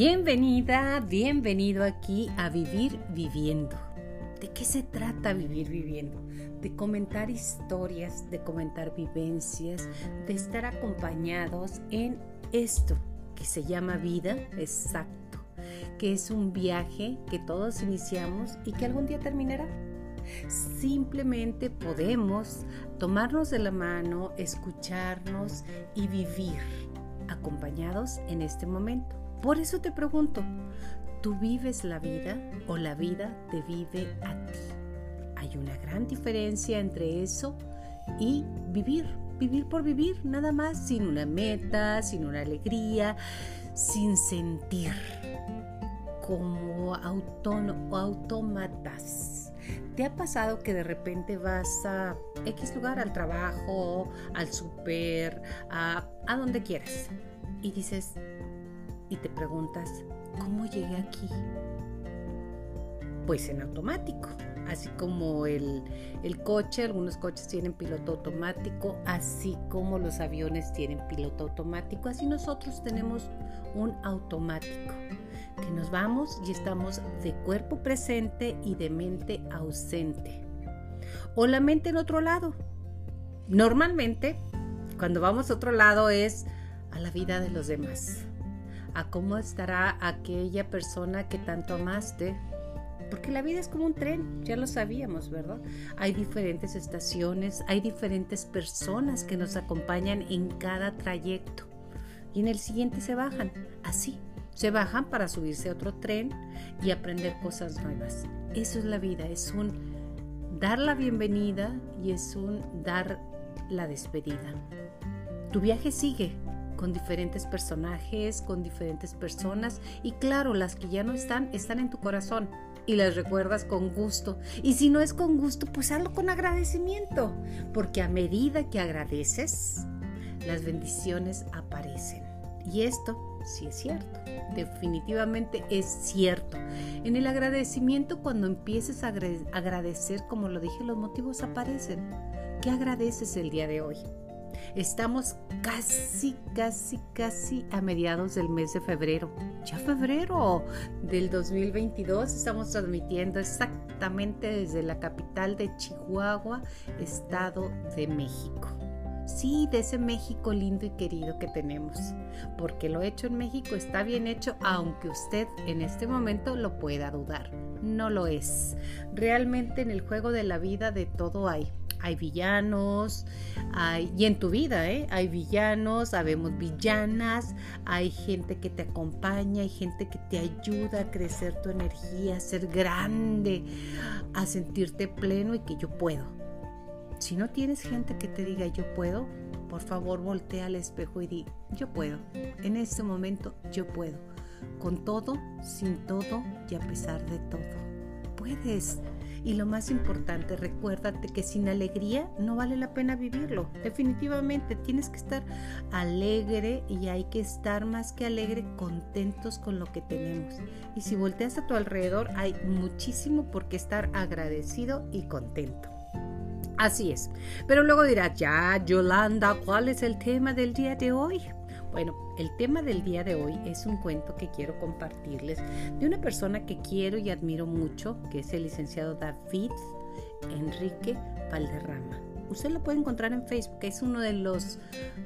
Bienvenida, bienvenido aquí a Vivir Viviendo. ¿De qué se trata Vivir Viviendo? De comentar historias, de comentar vivencias, de estar acompañados en esto que se llama vida, exacto, que es un viaje que todos iniciamos y que algún día terminará. Simplemente podemos tomarnos de la mano, escucharnos y vivir acompañados en este momento. Por eso te pregunto, ¿tú vives la vida o la vida te vive a ti? Hay una gran diferencia entre eso y vivir, vivir por vivir, nada más, sin una meta, sin una alegría, sin sentir, como autómatas. ¿Te ha pasado que de repente vas a X lugar, al trabajo, al súper, a, a donde quieras? Y dices, y te preguntas, ¿cómo llegué aquí? Pues en automático, así como el, el, coche, algunos coches tienen piloto automático, así como los aviones tienen piloto automático, así nosotros tenemos un automático, que nos vamos y estamos de cuerpo presente y de mente ausente. O la mente en otro lado. Normalmente, cuando vamos a otro lado es a la vida de los demás a cómo estará aquella persona que tanto amaste. Porque la vida es como un tren, ya lo sabíamos, ¿verdad? Hay diferentes estaciones, hay diferentes personas que nos acompañan en cada trayecto. Y en el siguiente se bajan, así. Se bajan para subirse a otro tren y aprender cosas nuevas. Eso es la vida, es un dar la bienvenida y es un dar la despedida. Tu viaje sigue, con diferentes personajes, con diferentes personas y claro, las que ya no están, están en tu corazón y las recuerdas con gusto. Y si no es con gusto, pues hazlo con agradecimiento, porque a medida que agradeces, las bendiciones aparecen. Y esto sí es cierto, definitivamente es cierto. En el agradecimiento, cuando empieces a agradecer, como lo dije, los motivos aparecen. ¿Qué agradeces el día de hoy? Estamos casi, casi, casi a mediados del mes de febrero. Ya febrero del 2022 estamos transmitiendo exactamente desde la capital de Chihuahua, Estado de México. Sí, de ese México lindo y querido que tenemos. Porque lo hecho en México está bien hecho, aunque usted en este momento lo pueda dudar. No lo es. Realmente en el juego de la vida de todo hay hay villanos, hay, y en tu vida, ¿eh? hay villanos, sabemos villanas, hay gente que te acompaña, hay gente que te ayuda a crecer tu energía, a ser grande, a sentirte pleno y que yo puedo. Si no tienes gente que te diga yo puedo, por favor voltea al espejo y di yo puedo. En este momento yo puedo. Con todo, sin todo y a pesar de todo. Puedes. Y lo más importante, recuérdate que sin alegría no vale la pena vivirlo. Definitivamente tienes que estar alegre y hay que estar más que alegre, contentos con lo que tenemos. Y si volteas a tu alrededor, hay muchísimo por qué estar agradecido y contento. Así es. Pero luego dirás, ya, Yolanda, ¿cuál es el tema del día de hoy? Bueno, el tema del día de hoy es un cuento que quiero compartirles de una persona que quiero y admiro mucho, que es el licenciado David Enrique Valderrama. Usted lo puede encontrar en Facebook, es uno de los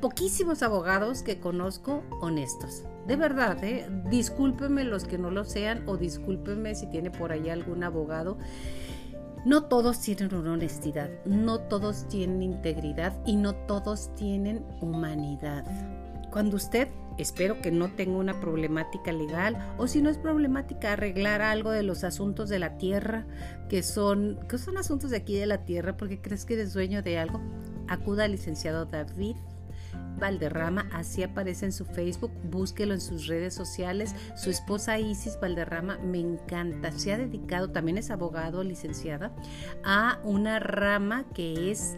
poquísimos abogados que conozco honestos. De verdad, ¿eh? discúlpeme los que no lo sean o discúlpeme si tiene por ahí algún abogado. No todos tienen una honestidad, no todos tienen integridad y no todos tienen humanidad. Cuando usted, espero que no tenga una problemática legal o si no es problemática arreglar algo de los asuntos de la tierra, que son, que son asuntos de aquí de la tierra, porque crees que eres dueño de algo, acuda al licenciado David Valderrama, así aparece en su Facebook, búsquelo en sus redes sociales. Su esposa Isis Valderrama me encanta, se ha dedicado, también es abogado, licenciada, a una rama que es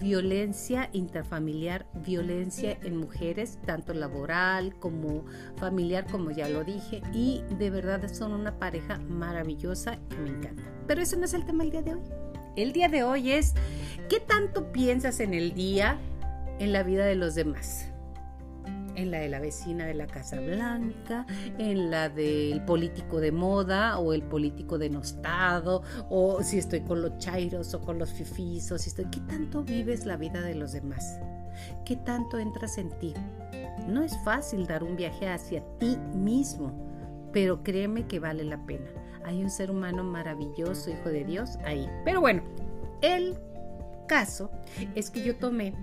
violencia intrafamiliar, violencia en mujeres, tanto laboral como familiar, como ya lo dije, y de verdad son una pareja maravillosa que me encanta. Pero eso no es el tema del día de hoy. El día de hoy es, ¿qué tanto piensas en el día, en la vida de los demás? En la de la vecina de la Casa Blanca, en la del político de moda o el político denostado, o si estoy con los chairos o con los fifis, o si estoy... ¿Qué tanto vives la vida de los demás? ¿Qué tanto entras en ti? No es fácil dar un viaje hacia ti mismo, pero créeme que vale la pena. Hay un ser humano maravilloso, hijo de Dios, ahí. Pero bueno, el caso es que yo tomé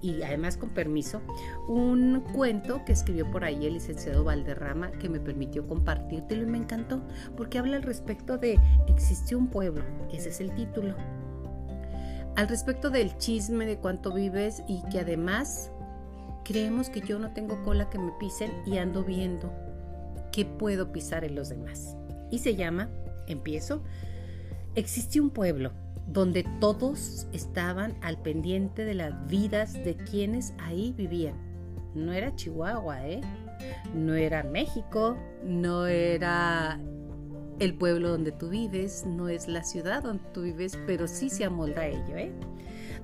y además con permiso, un cuento que escribió por ahí el licenciado Valderrama que me permitió compartírtelo y me encantó porque habla al respecto de Existe un pueblo, ese es el título. Al respecto del chisme de cuánto vives y que además creemos que yo no tengo cola que me pisen y ando viendo qué puedo pisar en los demás. Y se llama, empiezo, Existe un pueblo donde todos estaban al pendiente de las vidas de quienes ahí vivían. No era Chihuahua, ¿eh? No era México, no era el pueblo donde tú vives, no es la ciudad donde tú vives, pero sí se amolda a ello, ¿eh?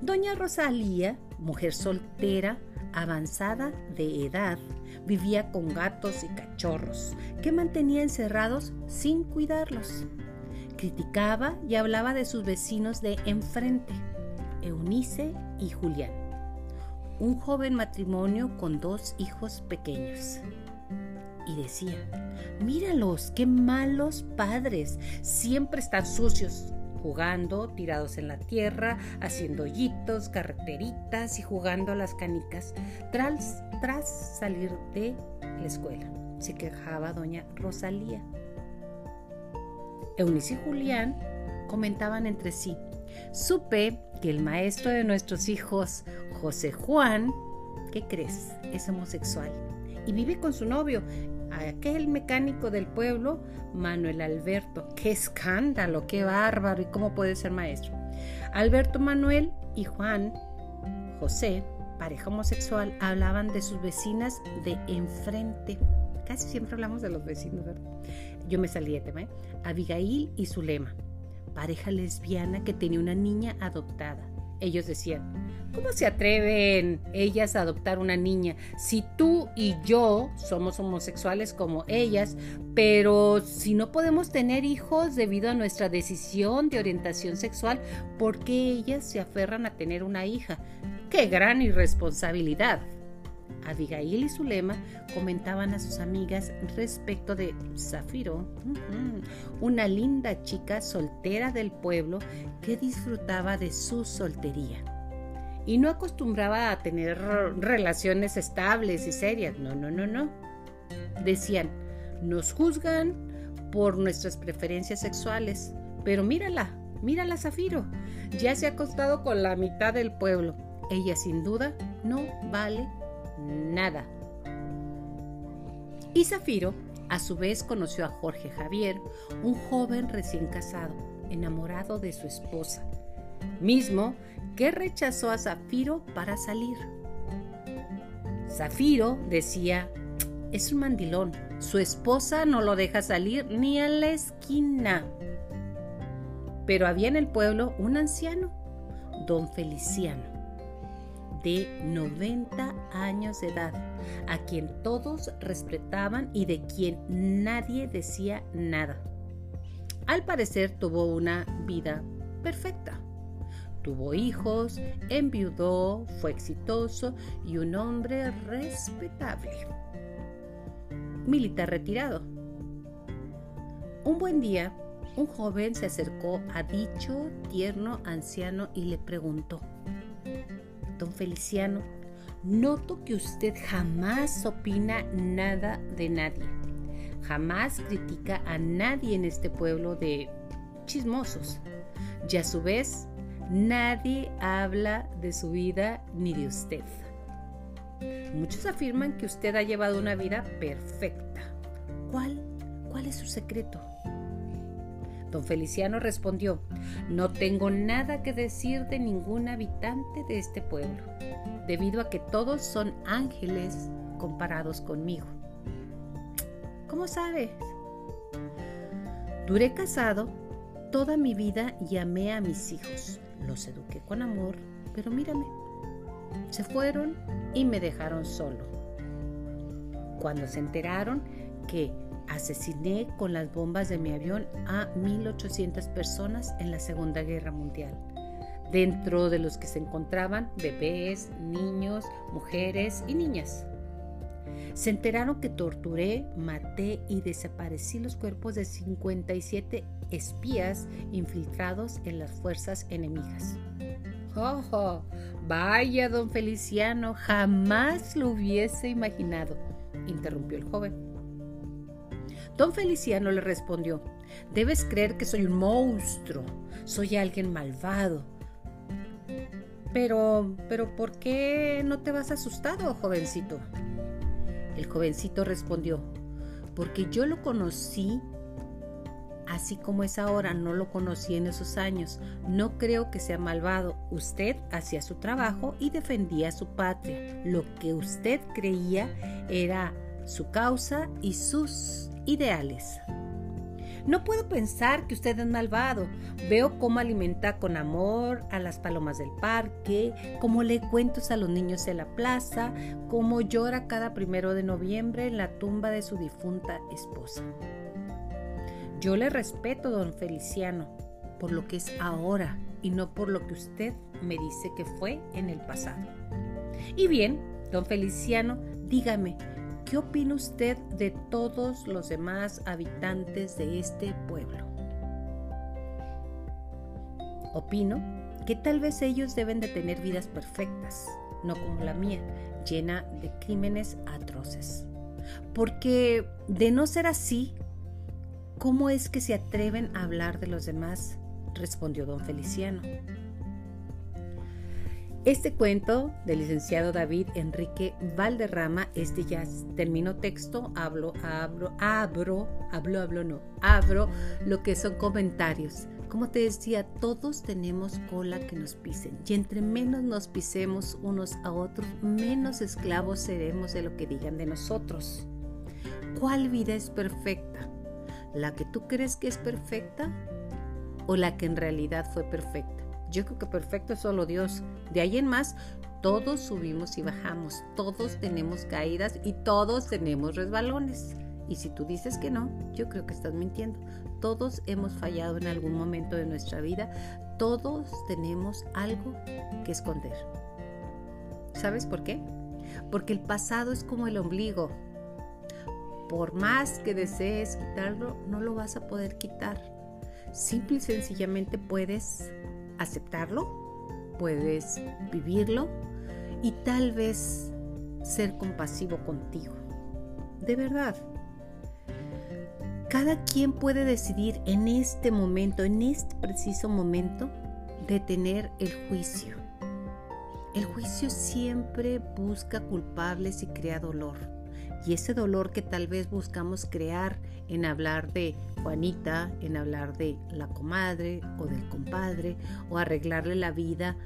Doña Rosalía, mujer soltera, avanzada de edad, vivía con gatos y cachorros que mantenía encerrados sin cuidarlos. Criticaba y hablaba de sus vecinos de enfrente, Eunice y Julián, un joven matrimonio con dos hijos pequeños. Y decía, míralos, qué malos padres, siempre están sucios, jugando, tirados en la tierra, haciendo hoyitos, carreteritas y jugando a las canicas, tras, tras salir de la escuela. Se quejaba doña Rosalía. Eunice y Julián comentaban entre sí. Supe que el maestro de nuestros hijos, José Juan, ¿qué crees? Es homosexual y vive con su novio, aquel mecánico del pueblo, Manuel Alberto. ¡Qué escándalo! ¡Qué bárbaro! ¿Y cómo puede ser maestro? Alberto Manuel y Juan José, pareja homosexual, hablaban de sus vecinas de enfrente. Casi siempre hablamos de los vecinos, ¿verdad? yo me salí de tema, ¿eh? Abigail y Zulema, pareja lesbiana que tenía una niña adoptada. Ellos decían, ¿cómo se atreven ellas a adoptar una niña si tú y yo somos homosexuales como ellas, pero si no podemos tener hijos debido a nuestra decisión de orientación sexual, ¿por qué ellas se aferran a tener una hija? ¡Qué gran irresponsabilidad! Abigail y Zulema comentaban a sus amigas respecto de Zafiro, una linda chica soltera del pueblo que disfrutaba de su soltería y no acostumbraba a tener relaciones estables y serias. No, no, no, no. Decían, nos juzgan por nuestras preferencias sexuales, pero mírala, mírala Zafiro, ya se ha acostado con la mitad del pueblo. Ella sin duda no vale nada. Y Zafiro, a su vez, conoció a Jorge Javier, un joven recién casado, enamorado de su esposa, mismo que rechazó a Zafiro para salir. Zafiro decía, es un mandilón, su esposa no lo deja salir ni a la esquina. Pero había en el pueblo un anciano, don Feliciano, de 90 años de edad, a quien todos respetaban y de quien nadie decía nada. Al parecer tuvo una vida perfecta. Tuvo hijos, enviudó, fue exitoso y un hombre respetable. Militar retirado. Un buen día, un joven se acercó a dicho tierno anciano y le preguntó, don Feliciano, noto que usted jamás opina nada de nadie. Jamás critica a nadie en este pueblo de chismosos. Y a su vez, nadie habla de su vida ni de usted. Muchos afirman que usted ha llevado una vida perfecta. ¿Cuál? ¿Cuál es su secreto? Don Feliciano respondió, no tengo nada que decir de ningún habitante de este pueblo, debido a que todos son ángeles comparados conmigo. ¿Cómo sabes? Duré casado toda mi vida y amé a mis hijos. Los eduqué con amor, pero mírame, se fueron y me dejaron solo. cuando se enteraron que asesiné con las bombas de mi avión a 1.800 personas en la Segunda Guerra Mundial, dentro de los que se encontraban bebés, niños, mujeres y niñas. Se enteraron que torturé, maté y desaparecí los cuerpos de 57 espías infiltrados en las fuerzas enemigas. ¡Oh, vaya, don Feliciano! Jamás lo hubiese imaginado, interrumpió el joven. Don Feliciano le respondió, debes creer que soy un monstruo, soy alguien malvado. Pero, pero, ¿por qué no te vas asustado, jovencito? El jovencito respondió, porque yo lo conocí así como es ahora, no lo conocí en esos años. No creo que sea malvado. Usted hacía su trabajo y defendía a su patria. Lo que usted creía era su causa y sus ideales. No puedo pensar que usted es malvado. Veo cómo alimenta con amor a las palomas del parque, cómo lee cuentos a los niños en la plaza, cómo llora cada primero de noviembre en la tumba de su difunta esposa. Yo le respeto, don Feliciano, por lo que es ahora y no por lo que usted me dice que fue en el pasado. Y bien, don Feliciano, dígame, ¿Qué opina usted de todos los demás habitantes de este pueblo? Opino que tal vez ellos deben de tener vidas perfectas, no como la mía, llena de crímenes atroces. Porque de no ser así, ¿cómo es que se atreven a hablar de los demás? respondió don Feliciano. Este cuento del licenciado David Enrique Valderrama, este ya termino texto, hablo, abro, abro, hablo, hablo, no, abro lo que son comentarios. Como te decía, todos tenemos cola que nos pisen y entre menos nos pisemos unos a otros, menos esclavos seremos de lo que digan de nosotros. ¿Cuál vida es perfecta? ¿La que tú crees que es perfecta o la que en realidad fue perfecta? Yo creo que perfecto es solo Dios. De ahí en más, todos subimos y bajamos, todos tenemos caídas y todos tenemos resbalones. Y si tú dices que no, yo creo que estás mintiendo. Todos hemos fallado en algún momento de nuestra vida. Todos tenemos algo que esconder. ¿Sabes por qué? Porque el pasado es como el ombligo. Por más que desees quitarlo, no lo vas a poder quitar. Simple y sencillamente puedes aceptarlo, puedes vivirlo y tal vez ser compasivo contigo. De verdad. Cada quien puede decidir en este momento, en este preciso momento, detener el juicio. El juicio siempre busca culpables y crea dolor. Y ese dolor que tal vez buscamos crear en hablar de Juanita, en hablar de la comadre o del compadre, o arreglarle la vida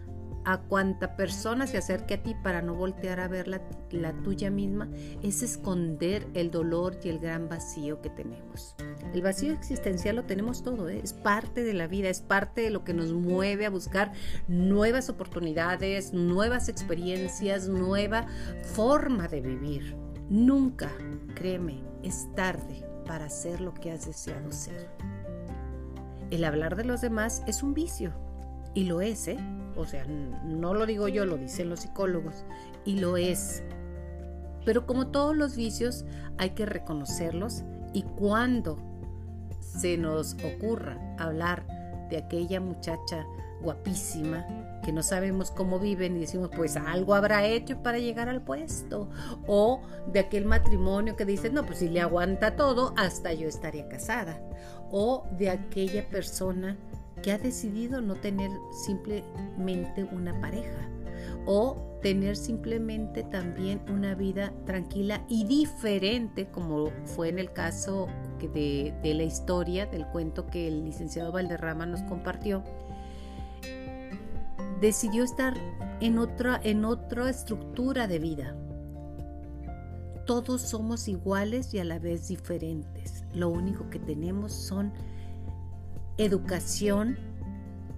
a cuanta persona se acerque a ti para no voltear a ver la, la, tuya misma, es esconder el dolor y el gran vacío que tenemos. El vacío existencial lo tenemos todo, ¿eh? es parte de la vida, es parte de lo que nos mueve a buscar nuevas oportunidades, nuevas experiencias, nueva forma de vivir. Nunca, créeme, es tarde para ser lo que has deseado ser. El hablar de los demás es un vicio, y lo es, ¿eh? O sea, no lo digo yo, lo dicen los psicólogos, y lo es. Pero como todos los vicios, hay que reconocerlos y cuando se nos ocurra hablar de aquella muchacha guapísima que no sabemos cómo viven y decimos, pues algo habrá hecho para llegar al puesto. O de aquel matrimonio que dice, no, pues si le aguanta todo, hasta yo estaría casada. O de aquella persona que ha decidido no tener simplemente una pareja. O tener simplemente también una vida tranquila y diferente, como fue en el caso de, de la historia del cuento que el licenciado Valderrama nos compartió decidió estar en otra, en otra estructura de vida. Todos somos iguales y a la vez diferentes. Lo único que tenemos son educación,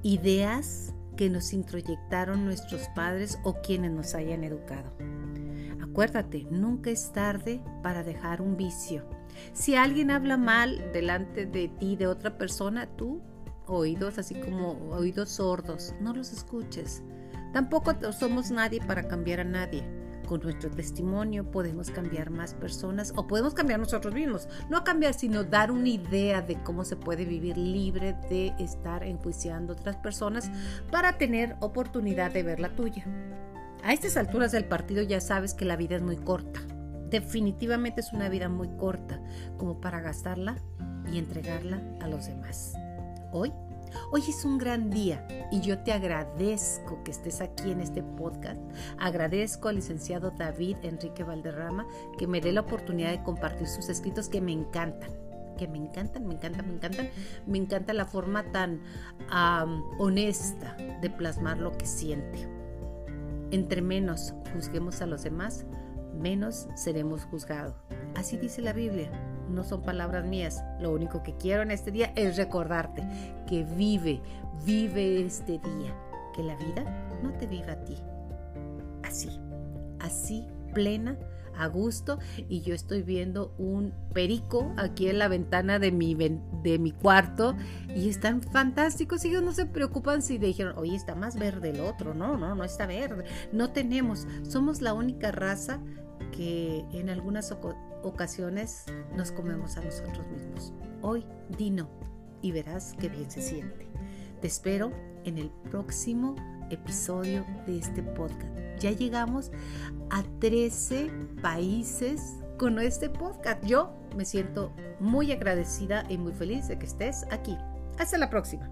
ideas que nos introyectaron nuestros padres o quienes nos hayan educado. Acuérdate, nunca es tarde para dejar un vicio. Si alguien habla mal delante de ti, de otra persona, tú, oídos así como oídos sordos, no los escuches. Tampoco somos nadie para cambiar a nadie. Con nuestro testimonio podemos cambiar más personas o podemos cambiar nosotros mismos. No cambiar, sino dar una idea de cómo se puede vivir libre de estar enjuiciando a otras personas para tener oportunidad de ver la tuya. A estas alturas del partido ya sabes que la vida es muy corta. Definitivamente es una vida muy corta como para gastarla y entregarla a los demás. Hoy Hoy es un gran día y yo te agradezco que estés aquí en este podcast. Agradezco al licenciado David Enrique Valderrama que me dé la oportunidad de compartir sus escritos que me encantan que me encantan, me encantan, me encantan. Me encanta la forma tan honesta de plasmar lo que siente. Entre menos juzguemos a los demás, menos seremos juzgados. Así dice la Biblia no son palabras mías. Lo único que quiero en este día es recordarte que vive, vive este día, que la vida no te viva a ti. Así, así plena, a gusto y yo estoy viendo un perico aquí en la ventana de mi, de mi cuarto y están fantásticos ellos no se preocupan si dijeron, oye, está más verde el otro. No, no, no está verde. No tenemos, somos la única raza que en algunas ocasiones nos comemos a nosotros mismos. Hoy dino y verás qué bien se siente. Te espero en el próximo episodio de este podcast. Ya llegamos a 13 países con este podcast. Yo me siento muy agradecida y muy feliz de que estés aquí. Hasta la próxima.